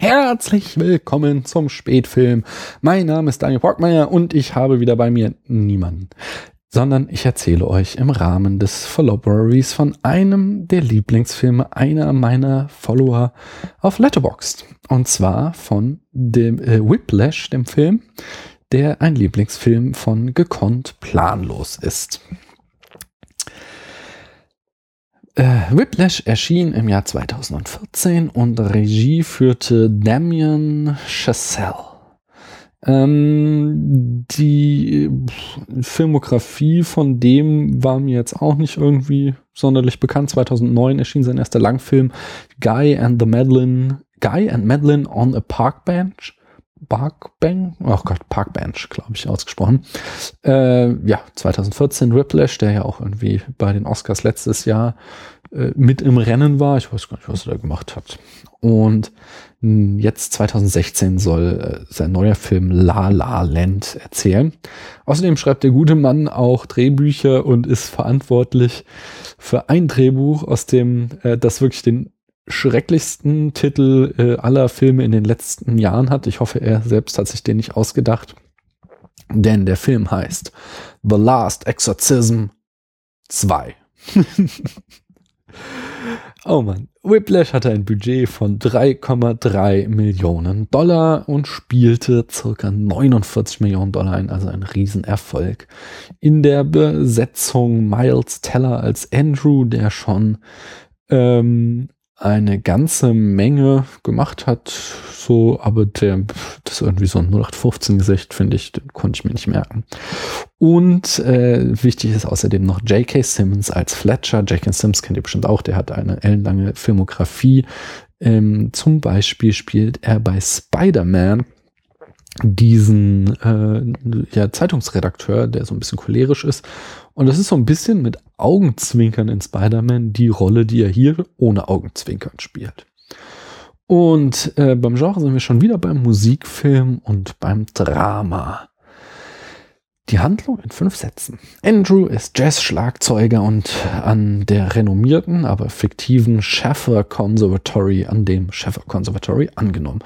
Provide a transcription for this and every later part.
Herzlich willkommen zum Spätfilm. Mein Name ist Daniel Brockmeier und ich habe wieder bei mir niemanden, sondern ich erzähle euch im Rahmen des Followberries von einem der Lieblingsfilme einer meiner Follower auf Letterboxd. Und zwar von dem äh, Whiplash, dem Film, der ein Lieblingsfilm von Gekonnt Planlos ist. Äh, Whiplash erschien im Jahr 2014 und Regie führte Damien Chazelle. Ähm, die Filmografie von dem war mir jetzt auch nicht irgendwie sonderlich bekannt. 2009 erschien sein erster Langfilm Guy and the Madeline, Guy and Madeline on a Park Bench. Parkbench, oh Gott, Parkbench, glaube ich, ausgesprochen. Äh, ja, 2014 Whiplash, der ja auch irgendwie bei den Oscars letztes Jahr äh, mit im Rennen war. Ich weiß gar nicht, was er da gemacht hat. Und mh, jetzt 2016 soll äh, sein neuer Film La La Land erzählen. Außerdem schreibt der gute Mann auch Drehbücher und ist verantwortlich für ein Drehbuch, aus dem äh, das wirklich den schrecklichsten Titel äh, aller Filme in den letzten Jahren hat. Ich hoffe, er selbst hat sich den nicht ausgedacht. Denn der Film heißt The Last Exorcism 2. oh man. Whiplash hatte ein Budget von 3,3 Millionen Dollar und spielte circa 49 Millionen Dollar ein, also ein Riesenerfolg. In der Besetzung Miles Teller als Andrew, der schon ähm, eine ganze Menge gemacht hat, so, aber der, das ist irgendwie so ein 0815 Gesicht, finde ich, den konnte ich mir nicht merken. Und äh, wichtig ist außerdem noch J.K. Simmons als Fletcher. J.K. Simmons kennt ihr bestimmt auch, der hat eine ellenlange Filmografie. Ähm, zum Beispiel spielt er bei Spider-Man diesen äh, ja, Zeitungsredakteur, der so ein bisschen cholerisch ist. Und das ist so ein bisschen mit Augenzwinkern in Spider-Man die Rolle, die er hier ohne Augenzwinkern spielt. Und äh, beim Genre sind wir schon wieder beim Musikfilm und beim Drama. Die Handlung in fünf Sätzen. Andrew ist Jazz-Schlagzeuger und an der renommierten, aber fiktiven Schaffer Conservatory, an dem Schaffer Conservatory angenommen.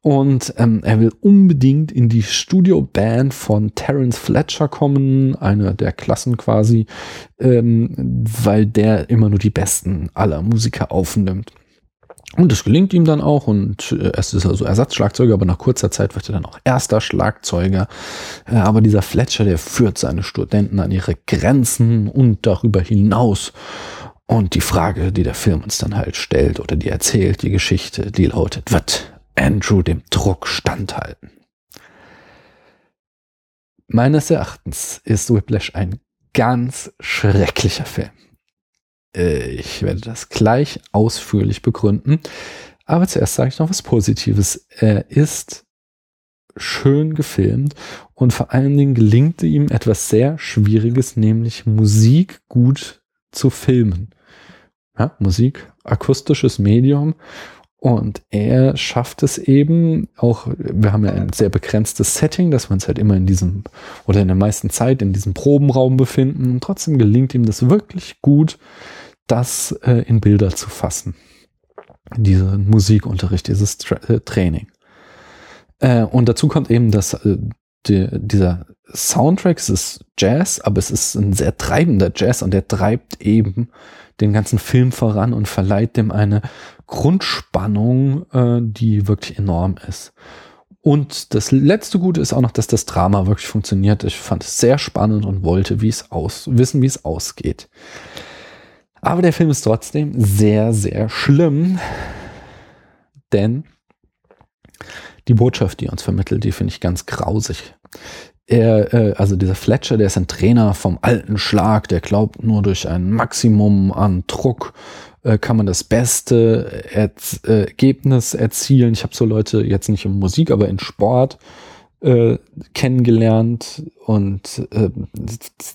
Und ähm, er will unbedingt in die Studioband von Terence Fletcher kommen, einer der Klassen quasi, ähm, weil der immer nur die besten aller Musiker aufnimmt. Und das gelingt ihm dann auch und äh, es ist also Ersatzschlagzeuger, aber nach kurzer Zeit wird er dann auch erster Schlagzeuger. Äh, aber dieser Fletcher, der führt seine Studenten an ihre Grenzen und darüber hinaus. Und die Frage, die der Film uns dann halt stellt oder die erzählt, die Geschichte, die lautet, wird Andrew dem Druck standhalten? Meines Erachtens ist Whiplash ein ganz schrecklicher Film. Ich werde das gleich ausführlich begründen. Aber zuerst sage ich noch was Positives. Er ist schön gefilmt und vor allen Dingen gelingt ihm etwas sehr Schwieriges, nämlich Musik gut zu filmen. Ja, Musik, akustisches Medium. Und er schafft es eben auch, wir haben ja ein sehr begrenztes Setting, dass wir uns halt immer in diesem oder in der meisten Zeit in diesem Probenraum befinden. Und trotzdem gelingt ihm das wirklich gut, das äh, in Bilder zu fassen. Diesen Musikunterricht, dieses Tra äh, Training. Äh, und dazu kommt eben, dass äh, die, dieser Soundtrack, es ist Jazz, aber es ist ein sehr treibender Jazz und der treibt eben den ganzen Film voran und verleiht dem eine Grundspannung, äh, die wirklich enorm ist. Und das letzte Gute ist auch noch, dass das Drama wirklich funktioniert. Ich fand es sehr spannend und wollte, wie es aus, wissen, wie es ausgeht. Aber der Film ist trotzdem sehr, sehr schlimm, denn die Botschaft, die er uns vermittelt, die finde ich ganz grausig. Er, äh, also dieser Fletcher, der ist ein Trainer vom alten Schlag, der glaubt, nur durch ein Maximum an Druck äh, kann man das beste Erz Ergebnis erzielen. Ich habe so Leute jetzt nicht in Musik, aber in Sport äh, kennengelernt und äh,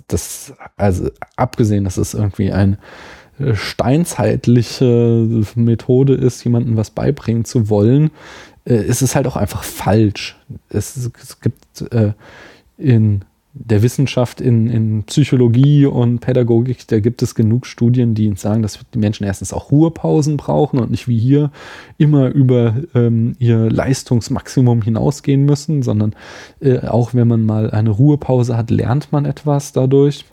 das, also abgesehen, dass es irgendwie ein äh, steinzeitliche Methode ist, jemandem was beibringen zu wollen, äh, ist es halt auch einfach falsch. Es, es gibt äh, in der Wissenschaft in, in Psychologie und Pädagogik, da gibt es genug Studien, die sagen, dass die Menschen erstens auch Ruhepausen brauchen und nicht wie hier immer über ähm, ihr Leistungsmaximum hinausgehen müssen, sondern äh, auch wenn man mal eine Ruhepause hat, lernt man etwas dadurch.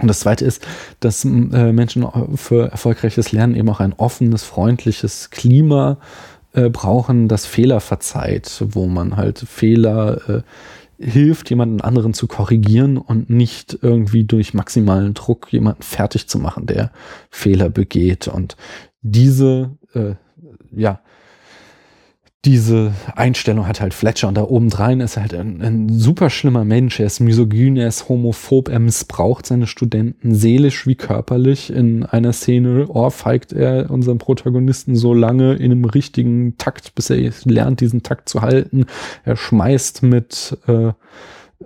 Und das Zweite ist, dass äh, Menschen für erfolgreiches Lernen eben auch ein offenes, freundliches Klima äh, brauchen, das Fehler verzeiht, wo man halt Fehler äh, hilft, jemanden anderen zu korrigieren und nicht irgendwie durch maximalen Druck jemanden fertig zu machen, der Fehler begeht. Und diese, äh, ja, diese Einstellung hat halt Fletcher und da obendrein ist er halt ein, ein, super schlimmer Mensch. Er ist misogyn, er ist homophob, er missbraucht seine Studenten seelisch wie körperlich. In einer Szene ohrfeigt er unseren Protagonisten so lange in einem richtigen Takt, bis er lernt, diesen Takt zu halten. Er schmeißt mit äh,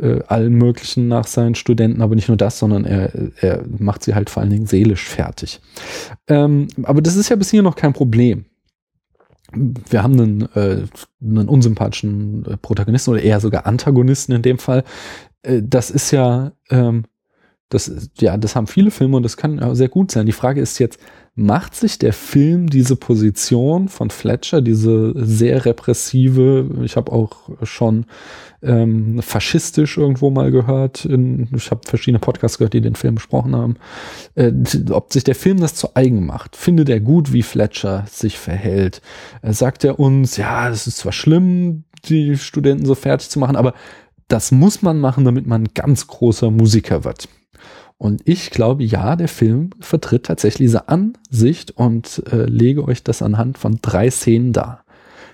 äh, allen möglichen nach seinen Studenten, aber nicht nur das, sondern er, er macht sie halt vor allen Dingen seelisch fertig. Ähm, aber das ist ja bis hier noch kein Problem wir haben einen, äh, einen unsympathischen äh, Protagonisten oder eher sogar Antagonisten in dem Fall. Äh, das ist ja, ähm, das, ja, das haben viele Filme und das kann sehr gut sein. Die Frage ist jetzt, macht sich der Film diese Position von Fletcher, diese sehr repressive, ich habe auch schon ähm, faschistisch irgendwo mal gehört. In, ich habe verschiedene Podcasts gehört, die den Film besprochen haben. Äh, ob sich der Film das zu eigen macht. Findet er gut, wie Fletcher sich verhält? Äh, sagt er uns, ja, es ist zwar schlimm, die Studenten so fertig zu machen, aber das muss man machen, damit man ganz großer Musiker wird. Und ich glaube, ja, der Film vertritt tatsächlich diese Ansicht und äh, lege euch das anhand von drei Szenen dar.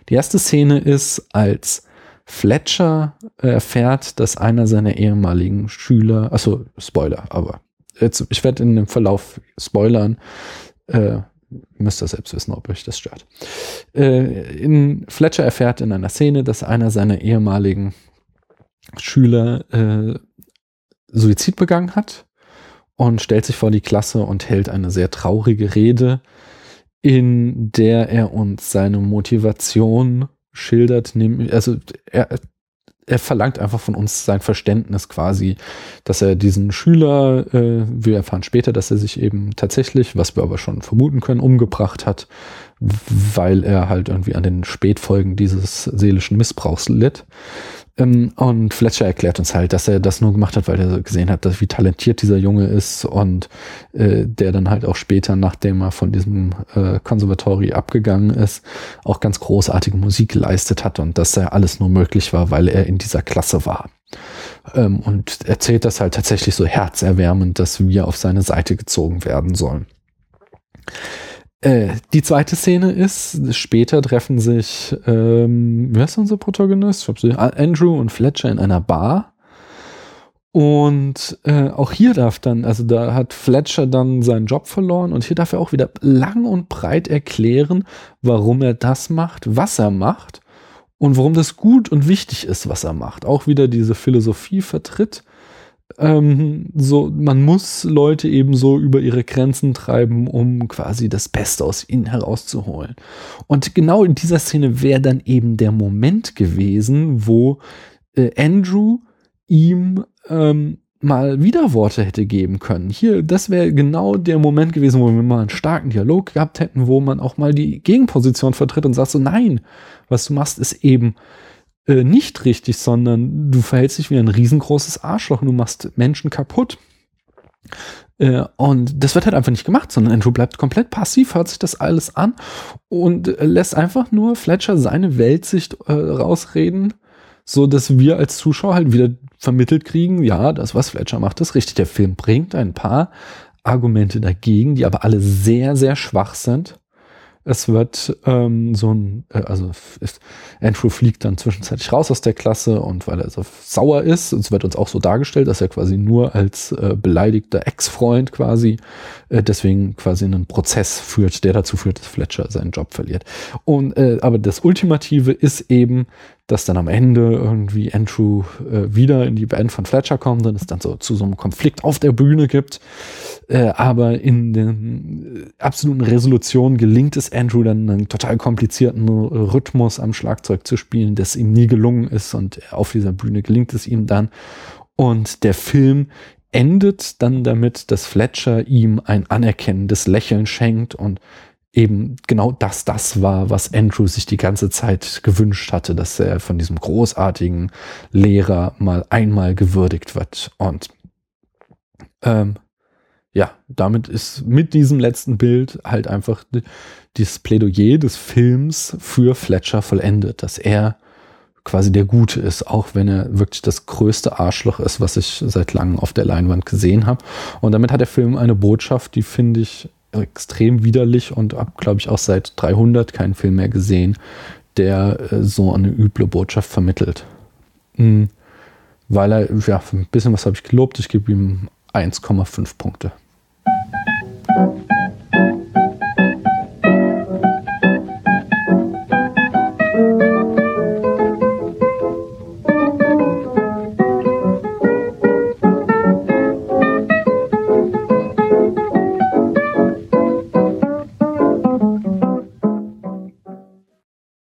Die erste Szene ist, als Fletcher erfährt, dass einer seiner ehemaligen Schüler, also Spoiler, aber jetzt, ich werde in dem Verlauf spoilern, äh, müsst ihr selbst wissen, ob euch das stört. Äh, in, Fletcher erfährt in einer Szene, dass einer seiner ehemaligen Schüler äh, Suizid begangen hat und stellt sich vor die Klasse und hält eine sehr traurige Rede, in der er uns seine Motivation schildert, also er, er verlangt einfach von uns sein Verständnis quasi, dass er diesen Schüler, äh, wir erfahren später, dass er sich eben tatsächlich, was wir aber schon vermuten können, umgebracht hat, weil er halt irgendwie an den Spätfolgen dieses seelischen Missbrauchs litt. Ähm, und Fletcher erklärt uns halt, dass er das nur gemacht hat, weil er gesehen hat, dass, wie talentiert dieser Junge ist und äh, der dann halt auch später, nachdem er von diesem äh, Konservatori abgegangen ist, auch ganz großartige Musik geleistet hat und dass er alles nur möglich war, weil er in dieser Klasse war. Ähm, und erzählt das halt tatsächlich so herzerwärmend, dass wir auf seine Seite gezogen werden sollen. Äh, die zweite Szene ist, später treffen sich, ähm, wer ist unser Protagonist? Andrew und Fletcher in einer Bar. Und äh, auch hier darf dann, also da hat Fletcher dann seinen Job verloren und hier darf er auch wieder lang und breit erklären, warum er das macht, was er macht und warum das gut und wichtig ist, was er macht. Auch wieder diese Philosophie vertritt ähm, so, man muss Leute eben so über ihre Grenzen treiben, um quasi das Beste aus ihnen herauszuholen. Und genau in dieser Szene wäre dann eben der Moment gewesen, wo äh, Andrew ihm ähm, mal Widerworte hätte geben können. Hier, das wäre genau der Moment gewesen, wo wir mal einen starken Dialog gehabt hätten, wo man auch mal die Gegenposition vertritt und sagt so, nein, was du machst, ist eben äh, nicht richtig, sondern du verhältst dich wie ein riesengroßes Arschloch und du machst Menschen kaputt. Äh, und das wird halt einfach nicht gemacht, sondern Andrew bleibt komplett passiv, hört sich das alles an und lässt einfach nur Fletcher seine Weltsicht äh, rausreden, so dass wir als Zuschauer halt wieder vermittelt kriegen, ja, das, was Fletcher macht, ist richtig. Der Film bringt ein paar Argumente dagegen, die aber alle sehr, sehr schwach sind. Es wird ähm, so ein, äh, also ist, Andrew fliegt dann zwischenzeitlich raus aus der Klasse und weil er so sauer ist, es wird uns auch so dargestellt, dass er quasi nur als äh, beleidigter Ex-Freund quasi äh, deswegen quasi einen Prozess führt, der dazu führt, dass Fletcher seinen Job verliert. Und äh, aber das Ultimative ist eben, dass dann am Ende irgendwie Andrew äh, wieder in die Band von Fletcher kommt und es dann so zu so einem Konflikt auf der Bühne gibt. Äh, aber in den äh, absoluten Resolutionen gelingt es Andrew dann einen total komplizierten Rhythmus am Schlagzeug zu spielen, das ihm nie gelungen ist und auf dieser Bühne gelingt es ihm dann. Und der Film endet dann damit, dass Fletcher ihm ein anerkennendes Lächeln schenkt und eben genau das das war, was Andrew sich die ganze Zeit gewünscht hatte, dass er von diesem großartigen Lehrer mal einmal gewürdigt wird. Und ähm, ja, damit ist mit diesem letzten Bild halt einfach dieses Plädoyer des Films für Fletcher vollendet, dass er quasi der Gute ist, auch wenn er wirklich das größte Arschloch ist, was ich seit langem auf der Leinwand gesehen habe. Und damit hat der Film eine Botschaft, die finde ich extrem widerlich und habe, glaube ich, auch seit 300 keinen Film mehr gesehen, der äh, so eine üble Botschaft vermittelt. Mhm. Weil er, ja, ein bisschen was habe ich gelobt, ich gebe ihm 1,5 Punkte.